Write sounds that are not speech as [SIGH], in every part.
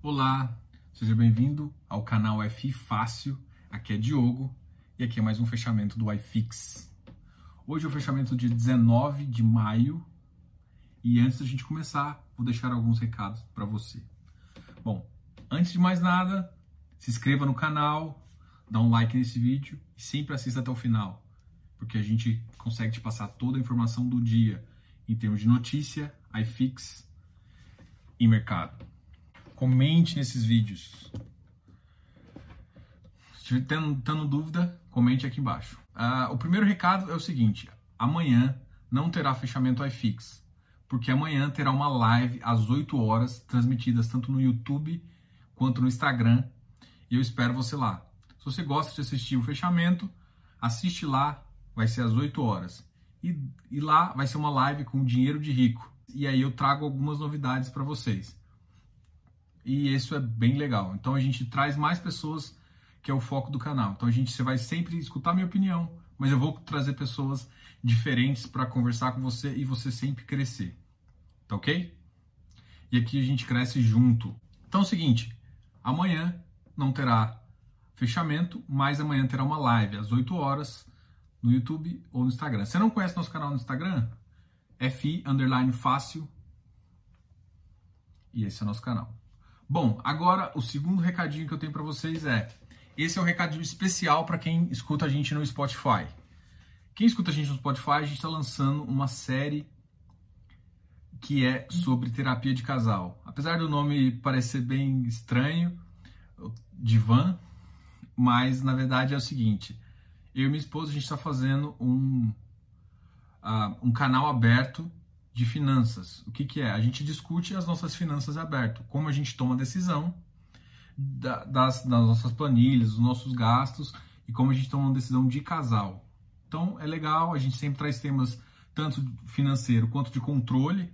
Olá, seja bem-vindo ao canal FI Fácil. Aqui é Diogo e aqui é mais um fechamento do iFix. Hoje é o fechamento de 19 de maio e antes da gente começar, vou deixar alguns recados para você. Bom, antes de mais nada, se inscreva no canal, dá um like nesse vídeo e sempre assista até o final, porque a gente consegue te passar toda a informação do dia em termos de notícia, iFix e mercado. Comente nesses vídeos. Se tendo, tendo, dúvida, comente aqui embaixo. Uh, o primeiro recado é o seguinte: amanhã não terá fechamento iFix, porque amanhã terá uma live às 8 horas, transmitidas tanto no YouTube quanto no Instagram, e eu espero você lá. Se você gosta de assistir o fechamento, assiste lá, vai ser às 8 horas. E, e lá vai ser uma live com dinheiro de rico. E aí eu trago algumas novidades para vocês. E isso é bem legal. Então a gente traz mais pessoas, que é o foco do canal. Então a gente você vai sempre escutar minha opinião, mas eu vou trazer pessoas diferentes para conversar com você e você sempre crescer. Tá ok? E aqui a gente cresce junto. Então é o seguinte, amanhã não terá fechamento, mas amanhã terá uma live às 8 horas no YouTube ou no Instagram. Você não conhece nosso canal no Instagram? FI underline fácil. E esse é o nosso canal. Bom, agora o segundo recadinho que eu tenho para vocês é: esse é um recadinho especial para quem escuta a gente no Spotify. Quem escuta a gente no Spotify, a gente está lançando uma série que é sobre terapia de casal. Apesar do nome parecer bem estranho, divã, mas na verdade é o seguinte: eu e minha esposa a gente está fazendo um, uh, um canal aberto de finanças. O que, que é? A gente discute as nossas finanças aberto, como a gente toma decisão da, das, das nossas planilhas, dos nossos gastos e como a gente toma uma decisão de casal. Então é legal, a gente sempre traz temas tanto financeiro quanto de controle.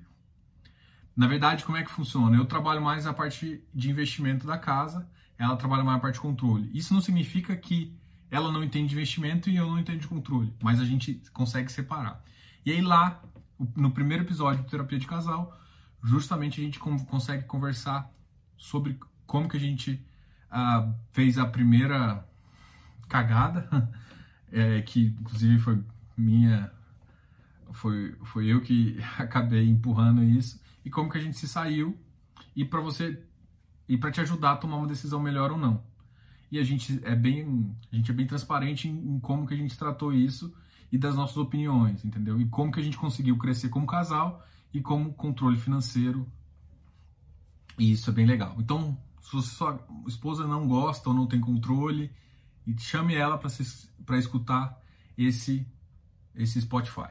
Na verdade, como é que funciona? Eu trabalho mais a parte de investimento da casa, ela trabalha mais a parte de controle. Isso não significa que ela não entende de investimento e eu não entendo de controle, mas a gente consegue separar. E aí lá, no primeiro episódio do Terapia de Casal, justamente a gente consegue conversar sobre como que a gente uh, fez a primeira cagada, [LAUGHS] é, que inclusive foi minha, foi, foi eu que [LAUGHS] acabei empurrando isso, e como que a gente se saiu, e para você, e para te ajudar a tomar uma decisão melhor ou não. E a gente é bem, a gente é bem transparente em, em, como que a gente tratou isso e das nossas opiniões, entendeu? E como que a gente conseguiu crescer como casal e como controle financeiro. E isso é bem legal. Então, se sua esposa não gosta ou não tem controle, chame ela para escutar esse esse Spotify.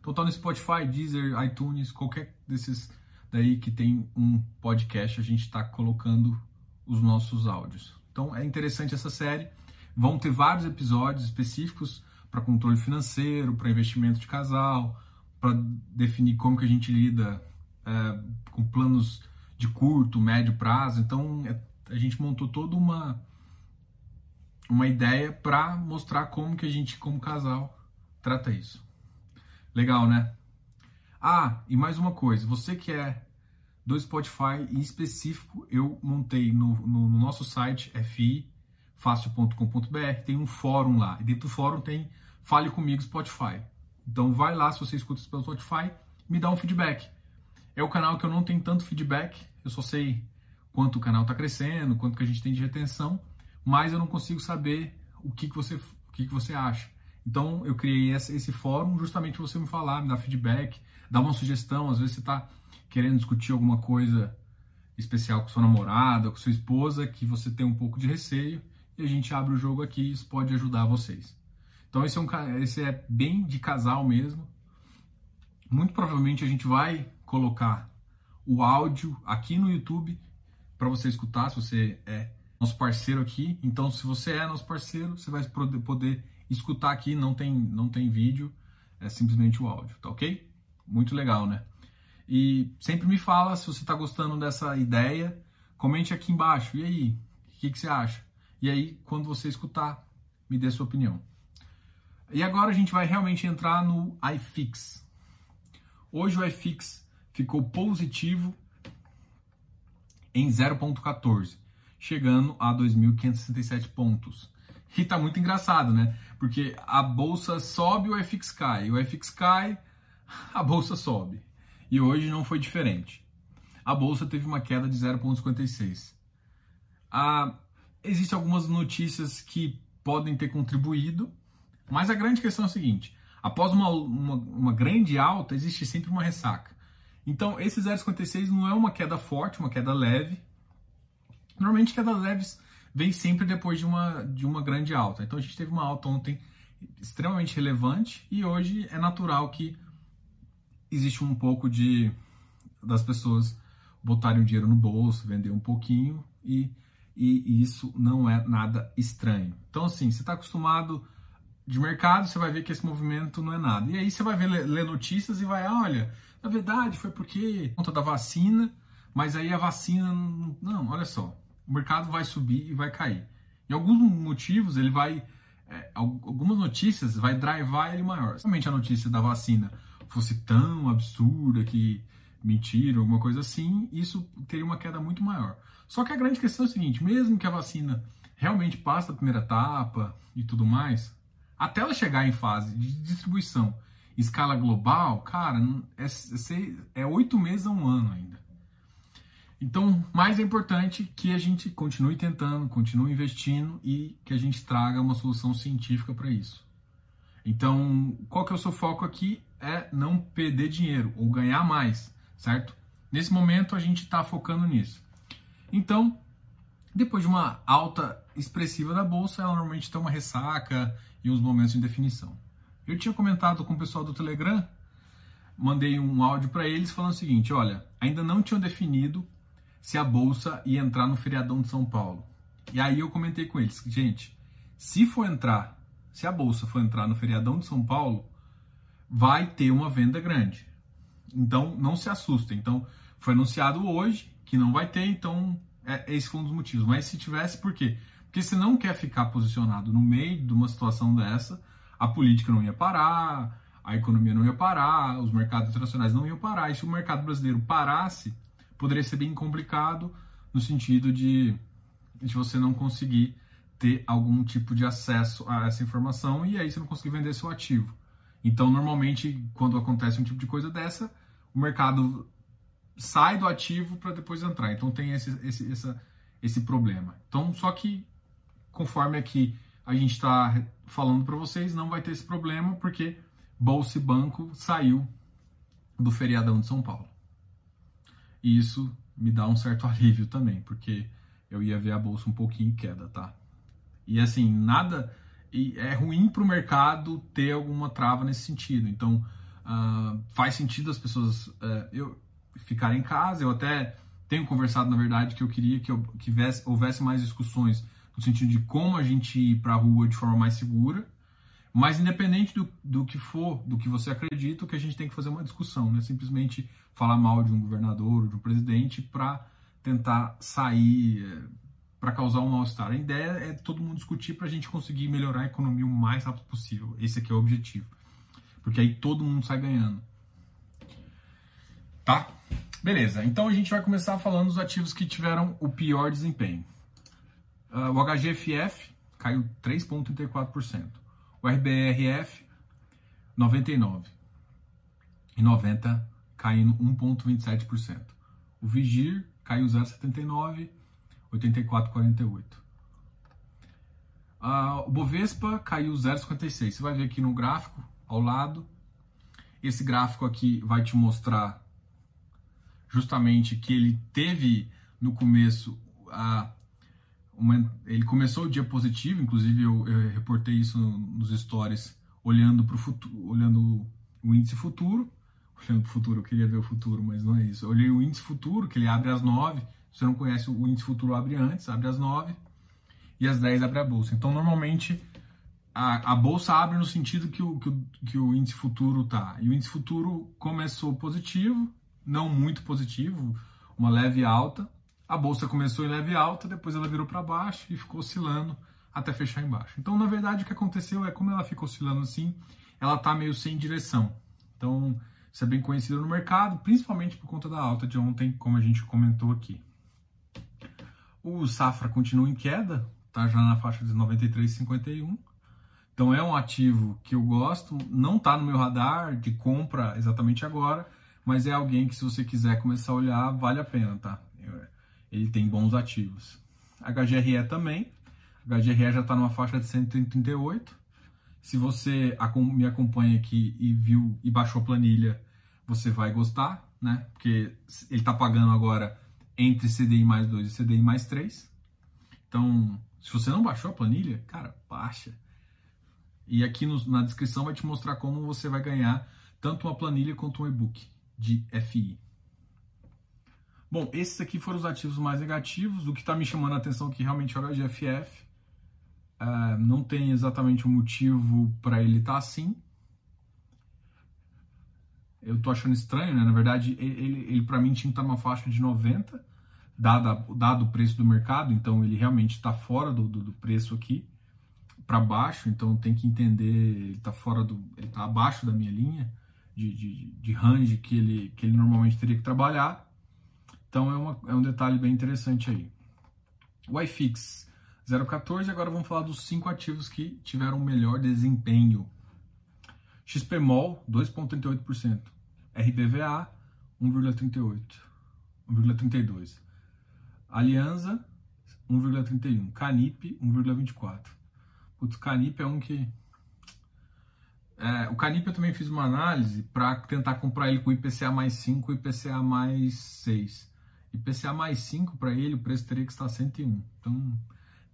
Então tá no Spotify, Deezer, iTunes, qualquer desses daí que tem um podcast, a gente está colocando os nossos áudios. Então é interessante essa série. Vão ter vários episódios específicos para controle financeiro, para investimento de casal, para definir como que a gente lida é, com planos de curto, médio prazo. Então é, a gente montou toda uma uma ideia para mostrar como que a gente, como casal, trata isso. Legal, né? Ah, e mais uma coisa, você que é do Spotify em específico eu montei no, no, no nosso site fifácil.com.br, tem um fórum lá, e dentro do fórum tem Fale Comigo Spotify. Então vai lá, se você escuta isso pelo Spotify, me dá um feedback. É o canal que eu não tenho tanto feedback, eu só sei quanto o canal está crescendo, quanto que a gente tem de retenção, mas eu não consigo saber o que, que, você, o que, que você acha. Então eu criei esse fórum justamente para você me falar, me dar feedback, dar uma sugestão. Às vezes você está querendo discutir alguma coisa especial com sua namorada, com sua esposa, que você tem um pouco de receio, e a gente abre o jogo aqui, isso pode ajudar vocês. Então esse é, um, esse é bem de casal mesmo. Muito provavelmente a gente vai colocar o áudio aqui no YouTube para você escutar, se você é nosso parceiro aqui. Então, se você é nosso parceiro, você vai poder escutar aqui, não tem, não tem vídeo, é simplesmente o áudio, tá ok? Muito legal, né? E sempre me fala se você está gostando dessa ideia, comente aqui embaixo. E aí, o que, que, você acha? E aí, quando você escutar, me dê sua opinião. E agora a gente vai realmente entrar no iFix. Hoje o iFix ficou positivo em 0,14, chegando a 2.567 pontos. E tá muito engraçado, né? Porque a bolsa sobe, o FX cai. O FX cai, a bolsa sobe. E hoje não foi diferente. A bolsa teve uma queda de 0,56. Ah, Existem algumas notícias que podem ter contribuído, mas a grande questão é a seguinte: após uma, uma, uma grande alta, existe sempre uma ressaca. Então, esse 0,56 não é uma queda forte, uma queda leve. Normalmente, quedas leves vem sempre depois de uma, de uma grande alta. Então, a gente teve uma alta ontem extremamente relevante e hoje é natural que existe um pouco de das pessoas botarem o dinheiro no bolso, vender um pouquinho e e isso não é nada estranho. Então, assim, você está acostumado de mercado, você vai ver que esse movimento não é nada. E aí você vai ver, ler notícias e vai, olha, na verdade foi porque conta da vacina, mas aí a vacina. Não, olha só, o mercado vai subir e vai cair. Em alguns motivos, ele vai. É, algumas notícias vai drivar ele maior. Somente a notícia da vacina fosse tão absurda que mentira, alguma coisa assim, isso teria uma queda muito maior. Só que a grande questão é o seguinte: mesmo que a vacina realmente passe da primeira etapa e tudo mais, até ela chegar em fase de distribuição em escala global, cara, é, é oito meses a um ano ainda. Então, mais é importante que a gente continue tentando, continue investindo e que a gente traga uma solução científica para isso. Então, qual que é o seu foco aqui? É não perder dinheiro ou ganhar mais certo? Nesse momento a gente está focando nisso. Então, depois de uma alta expressiva da bolsa, ela normalmente tem uma ressaca e uns momentos de definição. Eu tinha comentado com o pessoal do Telegram, mandei um áudio para eles falando o seguinte: olha, ainda não tinham definido se a bolsa ia entrar no feriadão de São Paulo. E aí eu comentei com eles, gente, se for entrar, se a bolsa for entrar no feriadão de São Paulo, vai ter uma venda grande. Então, não se assustem. Então, foi anunciado hoje que não vai ter, então é, esse foi um dos motivos. Mas se tivesse, por quê? Porque você não quer ficar posicionado no meio de uma situação dessa, a política não ia parar, a economia não ia parar, os mercados internacionais não iam parar. E se o mercado brasileiro parasse, poderia ser bem complicado no sentido de, de você não conseguir ter algum tipo de acesso a essa informação e aí você não conseguir vender seu ativo. Então, normalmente, quando acontece um tipo de coisa dessa, o mercado sai do ativo para depois entrar. Então, tem esse, esse, essa, esse problema. Então, só que, conforme aqui a gente está falando para vocês, não vai ter esse problema, porque Bolsa e Banco saiu do feriadão de São Paulo. E isso me dá um certo [LAUGHS] alívio também, porque eu ia ver a bolsa um pouquinho em queda, tá? E assim, nada e é ruim para o mercado ter alguma trava nesse sentido. Então, uh, faz sentido as pessoas uh, eu ficarem em casa. Eu até tenho conversado, na verdade, que eu queria que, eu, que houvesse, houvesse mais discussões no sentido de como a gente ir para a rua de forma mais segura. Mas independente do, do que for, do que você acredita, o que a gente tem que fazer é uma discussão, não é simplesmente falar mal de um governador ou de um presidente para tentar sair eh, para causar um mal-estar. A ideia é todo mundo discutir para a gente conseguir melhorar a economia o mais rápido possível. Esse aqui é o objetivo. Porque aí todo mundo sai ganhando. Tá? Beleza. Então a gente vai começar falando dos ativos que tiveram o pior desempenho. Uh, o HGFF caiu 3,34%. O RBRF, 99%. E 90% caindo 1,27%. O Vigir caiu 0,79%. 84,48. Ah, o Bovespa caiu 0,56. Você vai ver aqui no gráfico, ao lado. Esse gráfico aqui vai te mostrar justamente que ele teve no começo a uma, ele começou o dia positivo, inclusive eu, eu reportei isso nos stories olhando para o futuro, olhando o índice futuro, olhando para o futuro, eu queria ver o futuro, mas não é isso. Eu olhei o índice futuro, que ele abre às 9, você não conhece, o índice futuro abre antes, abre às 9 e às 10 abre a bolsa. Então, normalmente, a, a bolsa abre no sentido que o, que o, que o índice futuro tá. E o índice futuro começou positivo, não muito positivo, uma leve alta. A bolsa começou em leve alta, depois ela virou para baixo e ficou oscilando até fechar embaixo. Então, na verdade, o que aconteceu é como ela fica oscilando assim, ela está meio sem direção. Então, isso é bem conhecido no mercado, principalmente por conta da alta de ontem, como a gente comentou aqui. O Safra continua em queda, tá já na faixa de 93,51. Então é um ativo que eu gosto, não está no meu radar de compra exatamente agora, mas é alguém que se você quiser começar a olhar, vale a pena, tá? Ele tem bons ativos. HGRE também. HGRE já está numa faixa de 138. Se você me acompanha aqui e viu e baixou a planilha, você vai gostar, né? Porque ele está pagando agora entre CDI mais 2 e CDI mais 3. Então, se você não baixou a planilha, cara, baixa. E aqui no, na descrição vai te mostrar como você vai ganhar tanto uma planilha quanto um e-book de FI. Bom, esses aqui foram os ativos mais negativos. O que está me chamando a atenção aqui realmente é o HGFF. Uh, não tem exatamente um motivo para ele estar tá assim. Eu tô achando estranho, né? Na verdade, ele, ele para mim tinha que estar tá numa faixa de 90, dado, o preço do mercado, então ele realmente está fora do, do, do, preço aqui para baixo, então tem que entender, ele está fora do. ele está abaixo da minha linha de, de, de range que ele, que ele normalmente teria que trabalhar. Então é, uma, é um detalhe bem interessante aí. O iFix 0,14. Agora vamos falar dos cinco ativos que tiveram melhor desempenho. XPMOL, 2,38%. RBVA, 1,38%. 1,32%. Aliança, 1,31%. Canip, 1,24%. Putz, Canip é um que. É, o Canip eu também fiz uma análise para tentar comprar ele com IPCA mais 5 e IPCA mais 6. IPCA mais 5 para ele, o preço teria que estar 101. Então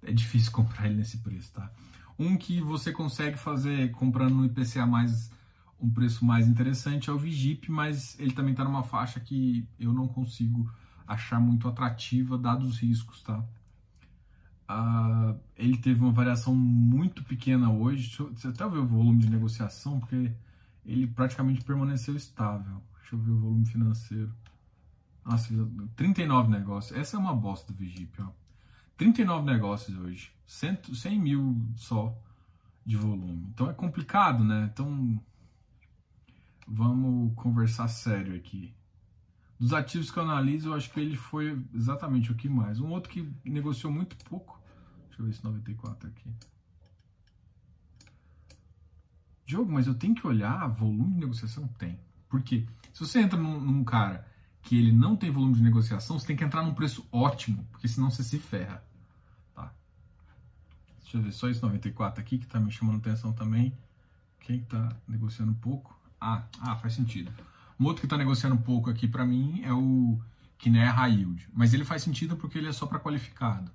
é difícil [LAUGHS] comprar ele nesse preço, tá? Um que você consegue fazer comprando no IPCA mais um preço mais interessante é o Vigip, mas ele também está numa faixa que eu não consigo achar muito atrativa dados os riscos, tá? Uh, ele teve uma variação muito pequena hoje. Deixa eu, até ver o volume de negociação, porque ele praticamente permaneceu estável. Deixa eu ver o volume financeiro. Nossa, 39 negócios. Essa é uma bosta do Vigip, ó. 39 negócios hoje, 100, 100 mil só de volume. Então é complicado, né? Então vamos conversar sério aqui. Dos ativos que eu analiso, eu acho que ele foi exatamente o que mais. Um outro que negociou muito pouco. Deixa eu ver esse 94 aqui. Diogo, mas eu tenho que olhar volume de negociação? Tem. Porque se você entra num, num cara que ele não tem volume de negociação, você tem que entrar num preço ótimo, porque senão você se ferra. Tá? Deixa eu ver, só esse 94 aqui que tá me chamando atenção também. Quem tá negociando pouco? Ah, ah faz sentido. Um outro que tá negociando pouco aqui para mim é o que não é high mas ele faz sentido porque ele é só para qualificado,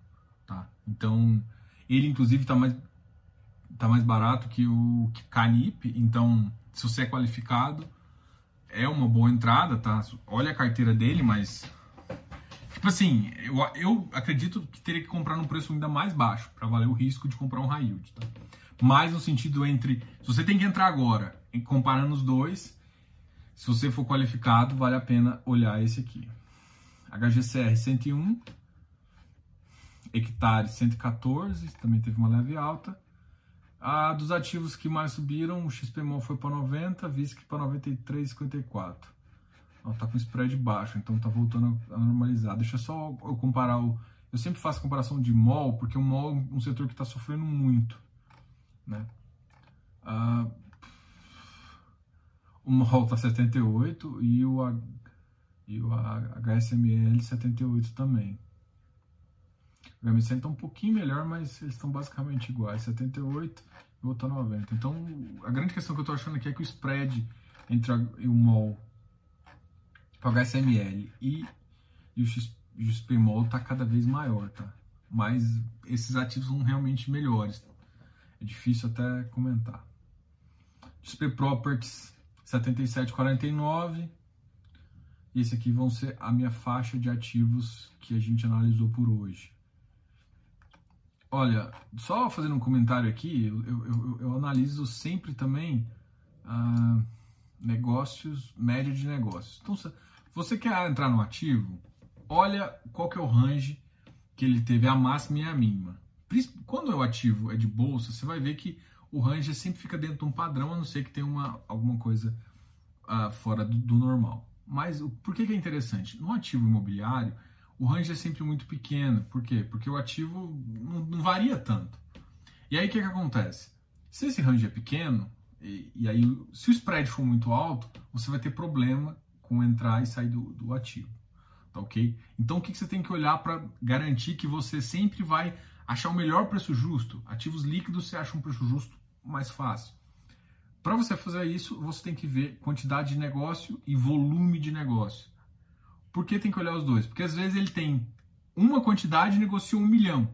tá? Então, ele inclusive tá mais tá mais barato que o Canip, então se você é qualificado, é uma boa entrada, tá? Olha a carteira dele, mas. Tipo assim, eu, eu acredito que teria que comprar num preço ainda mais baixo para valer o risco de comprar um high yield, tá? Mais no sentido entre. Se você tem que entrar agora, comparando os dois, se você for qualificado, vale a pena olhar esse aqui. HGCR 101, hectare 114, também teve uma leve alta. Ah, dos ativos que mais subiram, o XPMOL foi para 90, VISC para 93,54. Está com spread baixo, então está voltando a normalizar. Deixa só eu comparar o. Eu sempre faço comparação de MOL, porque o MOL é um setor que está sofrendo muito. Né? Ah, o MOL está 78 e o, e o HSML 78 também. O MSN está um pouquinho melhor, mas eles estão basicamente iguais. 78 e o outro 90. Então, a grande questão que eu estou achando aqui é que o spread entre o MOL o HSML e, e o XPMOL está cada vez maior, tá? Mas esses ativos são realmente melhores. É difícil até comentar. XP Properties 77,49. E esse aqui vão ser a minha faixa de ativos que a gente analisou por hoje. Olha, só fazendo um comentário aqui, eu, eu, eu, analiso sempre também ah, negócios, média de negócios. Então, se você quer entrar no ativo, olha qual que é o range que ele teve, a máxima e a mínima. Quando o ativo é de bolsa, você vai ver que o range sempre fica dentro de um padrão, a não ser que tenha uma, alguma coisa uh, fora do, do, normal. Mas por que, que é interessante? No ativo imobiliário, o range é sempre muito pequeno. Por quê? Porque o ativo não, não varia tanto. E aí o que, que acontece? Se esse range é pequeno, e, e, aí se o spread for muito alto, você vai ter problema com entrar e sair do, do ativo. Tá ok? Então o que, que você tem que olhar para garantir que você sempre vai achar o melhor preço justo? Ativos líquidos você acha um preço justo mais fácil. Para você fazer isso, você tem que ver quantidade de negócio e volume de negócio. Por que tem que olhar os dois? Porque às vezes ele tem uma quantidade e negociou um milhão.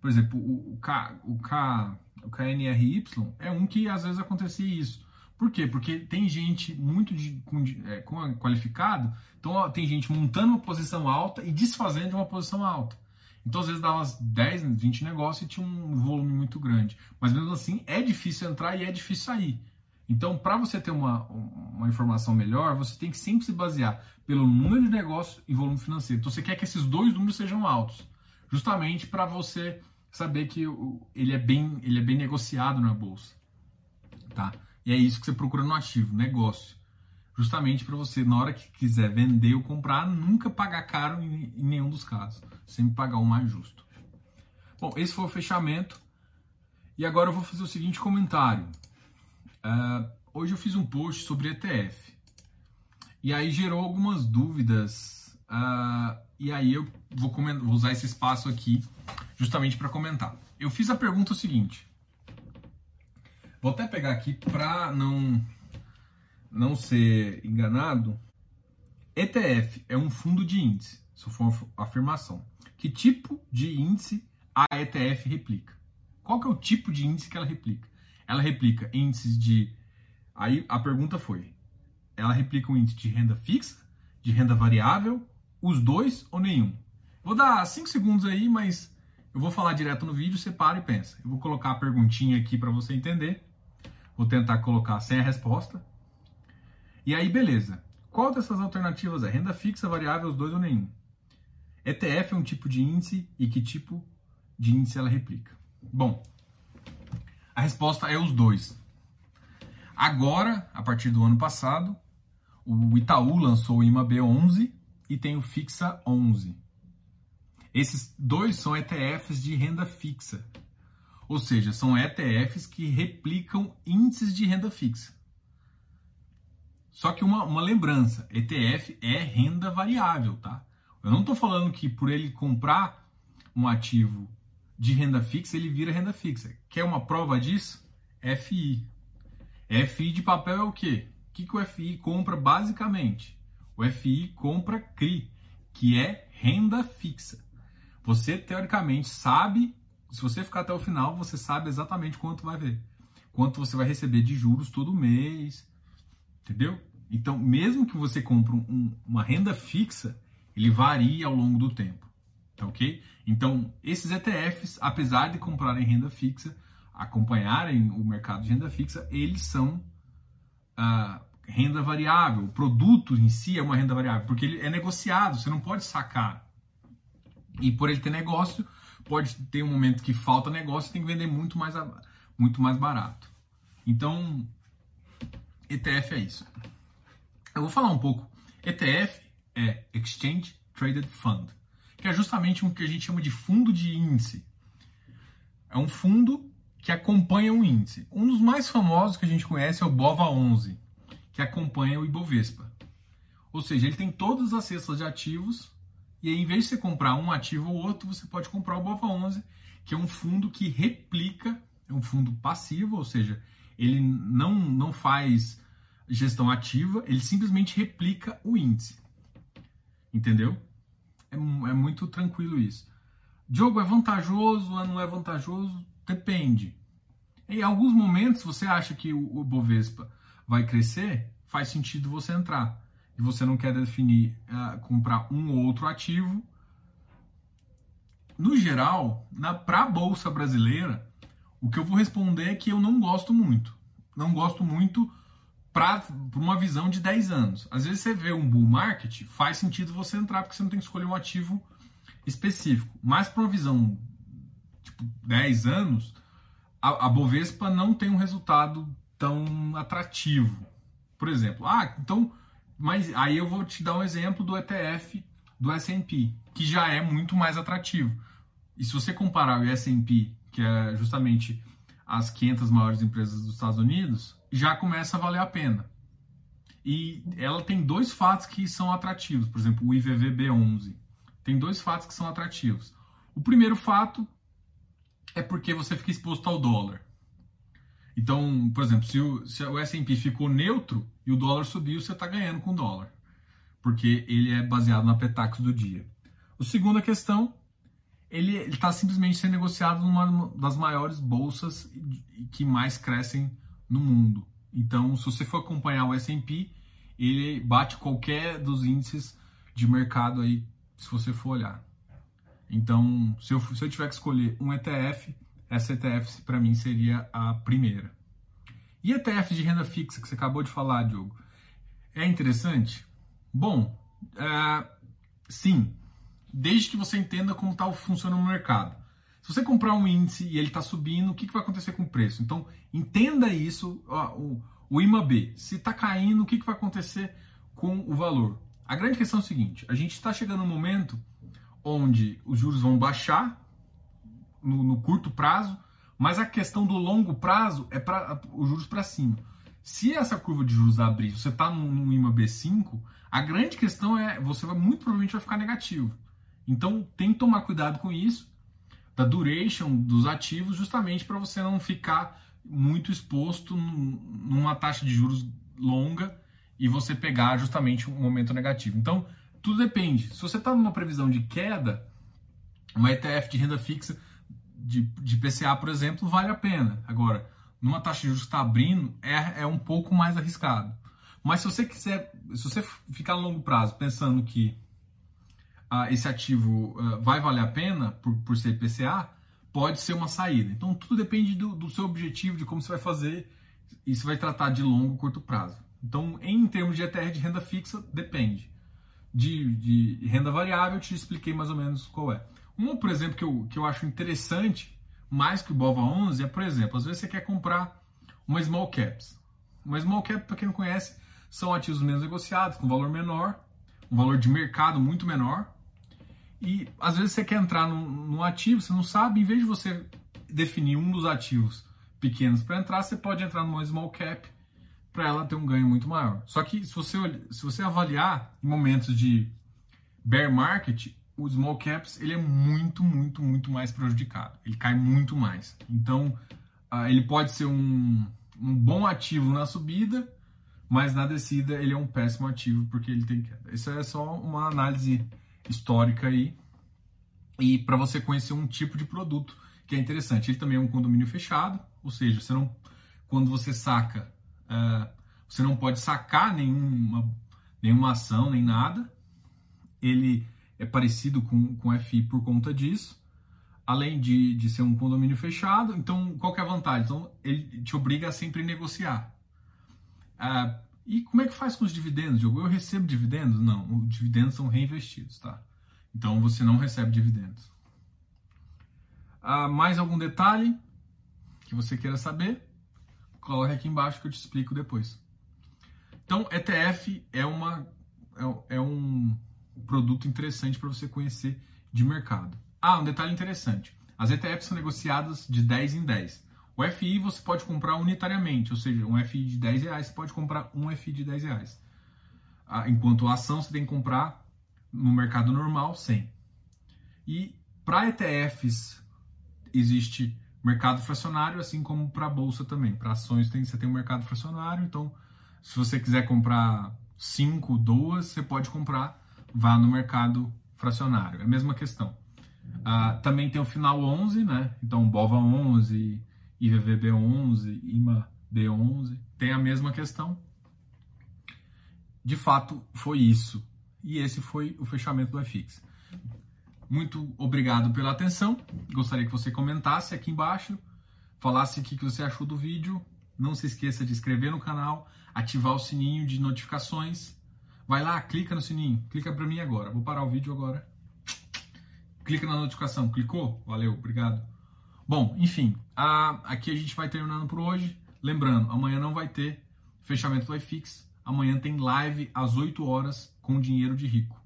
Por exemplo, o, K, o, K, o KNRY é um que às vezes acontecia isso. Por quê? Porque tem gente muito de, com, é, qualificado, então ó, tem gente montando uma posição alta e desfazendo de uma posição alta. Então, às vezes, umas 10, 20 negócios e tinha um volume muito grande. Mas mesmo assim, é difícil entrar e é difícil sair. Então, para você ter uma, uma informação melhor, você tem que sempre se basear pelo número de negócios e volume financeiro. Então, você quer que esses dois números sejam altos, justamente para você saber que ele é bem, ele é bem negociado na bolsa, tá? E é isso que você procura no ativo, negócio, justamente para você na hora que quiser vender ou comprar nunca pagar caro em, em nenhum dos casos, sempre pagar o mais justo. Bom, esse foi o fechamento. E agora eu vou fazer o seguinte comentário. Uh, hoje eu fiz um post sobre ETF. E aí gerou algumas dúvidas. Uh, e aí eu vou, vou, usar esse espaço aqui justamente para comentar. Eu fiz a pergunta o seguinte. Vou até pegar aqui para não, não ser enganado. ETF é um fundo de índice, se for uma afirmação. Que tipo de índice a ETF replica? Qual que é o tipo de índice que ela replica? Ela replica índices de. Aí a pergunta foi: ela replica um índice de renda fixa, de renda variável, os dois ou nenhum? Vou dar 5 segundos aí, mas eu vou falar direto no vídeo, você para e pensa. Eu vou colocar a perguntinha aqui para você entender. Vou tentar colocar sem a resposta. E aí, beleza. Qual dessas alternativas é? Renda fixa, variável, os dois ou nenhum? ETF é um tipo de índice e que tipo de índice ela replica? Bom, a resposta é os dois. Agora, a partir do ano passado, o Itaú lançou o IMA B11 e tem o Fixa 11. Esses dois são ETFs de renda fixa. Ou seja, são ETFs que replicam índices de renda fixa. Só que uma, uma lembrança, ETF é renda variável, tá? Eu não estou falando que por ele comprar um ativo de renda fixa, ele vira renda fixa. Quer uma prova disso? FI. FI de papel é o quê? O que, que o FI compra basicamente? O FI compra CRI, que é renda fixa. Você, teoricamente, sabe, se você ficar até o final, você sabe exatamente quanto vai ver. Quanto você vai receber de juros todo mês. Entendeu? Então, mesmo que você compre um, uma renda fixa, ele varia ao longo do tempo. Tá ok? Então, esses ETFs, apesar de comprarem renda fixa, acompanharem o mercado de renda fixa, eles são uh, renda variável. O produto em si é uma renda variável, porque ele é negociado, você não pode sacar. E por ele ter negócio, pode ter um momento que falta negócio, tem que vender muito mais, muito mais barato. Então, ETF é isso. Eu vou falar um pouco. ETF é Exchange Traded Fund que é justamente o que a gente chama de fundo de índice. É um fundo que acompanha um índice. Um dos mais famosos que a gente conhece é o BOVA11, que acompanha o Ibovespa. Ou seja, ele tem todas as cestas de ativos e aí, em vez de você comprar um ativo ou outro, você pode comprar o BOVA11, que é um fundo que replica, é um fundo passivo, ou seja, ele não, não faz gestão ativa, ele simplesmente replica o índice. Entendeu? É, é muito tranquilo isso. Diogo, é vantajoso ou não é vantajoso? Depende. Em alguns momentos, você acha que o, o Bovespa vai crescer, faz sentido você entrar. E você não quer definir, uh, comprar um ou outro ativo. No geral, para a Bolsa Brasileira, o que eu vou responder é que eu não gosto muito. Não gosto muito para uma visão de 10 anos. Às vezes você vê um bull market, faz sentido você entrar porque você não tem que escolher um ativo específico. Mas para uma visão tipo 10 anos, a, a, Bovespa não tem um resultado tão atrativo. Por exemplo, ah, então, mas aí eu vou te dar um exemplo do ETF do S&P, que já é muito mais atrativo. E se você comparar o S&P, que é justamente as 500 maiores empresas dos Estados Unidos, já começa a valer a pena. E ela tem dois fatos que são atrativos, por exemplo, o IVVB11. Tem dois fatos que são atrativos. O primeiro fato é porque você fica exposto ao dólar. Então, por exemplo, se o, se o S&P ficou neutro e o dólar subiu, você está ganhando com o dólar, porque ele é baseado na Petax do dia. A segunda questão, ele está simplesmente sendo negociado numa das maiores bolsas que mais crescem no mundo. Então, se você for acompanhar o S&P, ele bate qualquer dos índices de mercado aí, se você for olhar. Então, se eu, se eu tiver que escolher um ETF, essa ETF para mim seria a primeira. E ETF de renda fixa que você acabou de falar, Diogo, é interessante? Bom, é, sim, desde que você entenda como tá, funciona o mercado. Se você comprar um índice e ele está subindo, o que, que, vai acontecer com o preço? Então, entenda isso, ó, o, o IMAB. Se está caindo, o que, que vai acontecer com o valor? A grande questão é o seguinte: a gente está chegando no momento onde os juros vão baixar no, no curto prazo, mas a questão do longo prazo é para os juros para cima. Se essa curva de juros abrir, você está no, no IMA B5, a grande questão é você vai muito provavelmente vai ficar negativo. Então tem que tomar cuidado com isso, da duration dos ativos, justamente para você não ficar muito exposto numa taxa de juros longa e você pegar justamente um momento negativo. Então tudo depende. Se você está numa previsão de queda, uma ETF de renda fixa de, de PCA, por exemplo, vale a pena. Agora, numa taxa de juros que está abrindo, é, é um pouco mais arriscado. Mas se você quiser, se você ficar a longo prazo pensando que ah, esse ativo ah, vai valer a pena por, por ser PCA, pode ser uma saída. Então tudo depende do, do, seu objetivo, de como você vai fazer e se vai tratar de longo curto prazo. Então, em termos de ETR de renda fixa, depende. De, de renda variável, eu te expliquei mais ou menos qual é. Um, por exemplo, que eu, que eu acho interessante, mais que o BOVA 11, é, por exemplo, às vezes você quer comprar uma small caps. Uma small cap, para quem não conhece, são ativos menos negociados, com valor menor, um valor de mercado muito menor. E às vezes você quer entrar num, num ativo, você não sabe, em vez de você definir um dos ativos pequenos para entrar, você pode entrar numa small cap para ela ter um ganho muito maior. Só que se você, se você avaliar em momentos de bear market, o small caps ele é muito, muito, muito mais prejudicado. Ele cai muito mais. Então, uh, ele pode ser um, um bom ativo na subida, mas na descida ele é um péssimo ativo porque ele tem queda. Isso é só uma análise histórica aí e para você conhecer um tipo de produto que é interessante. Ele também é um condomínio fechado, ou seja, você não, quando você saca, uh, você não pode sacar nenhuma, nenhuma ação nem nada. Ele é parecido com, com FI por conta disso, além de, de ser um condomínio fechado. Então, qual que é a vantagem? Então, ele te obriga a sempre negociar. Ah, e como é que faz com os dividendos, Diogo? Eu recebo dividendos? Não, os dividendos são reinvestidos, tá? Então, você não recebe dividendos. Ah, mais algum detalhe que você queira saber? Coloque aqui embaixo que eu te explico depois. Então, ETF é uma é, é um produto interessante para você conhecer de mercado. Ah, um detalhe interessante: as ETFs são negociadas de 10 em 10. O FI você pode comprar unitariamente, ou seja, um FI de 10 reais você pode comprar um FI de 10 reais. Ah, enquanto a ação você tem que comprar no mercado normal 100. E para ETFs existe mercado fracionário, assim como para bolsa também. Para ações tem, você tem um mercado fracionário, então se você quiser comprar 5, 2, você pode comprar vá no mercado fracionário. É a mesma questão. Ah, também tem o final 11, né? Então, BOVA 11, IVVB 11, IMA B11, tem a mesma questão. De fato, foi isso. E esse foi o fechamento do FX. Muito obrigado pela atenção. Gostaria que você comentasse aqui embaixo, falasse o que você achou do vídeo. Não se esqueça de inscrever no canal, ativar o sininho de notificações Vai lá, clica no sininho, clica para mim agora. Vou parar o vídeo agora. Clica na notificação. Clicou? Valeu, obrigado. Bom, enfim, a, aqui a gente vai terminando por hoje. Lembrando, amanhã não vai ter fechamento do iFix. Amanhã tem live às 8 horas com dinheiro de rico.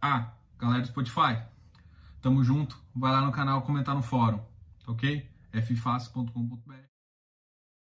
Ah, galera do Spotify, tamo junto. Vai lá no canal comentar no fórum, ok? ffácil.com.br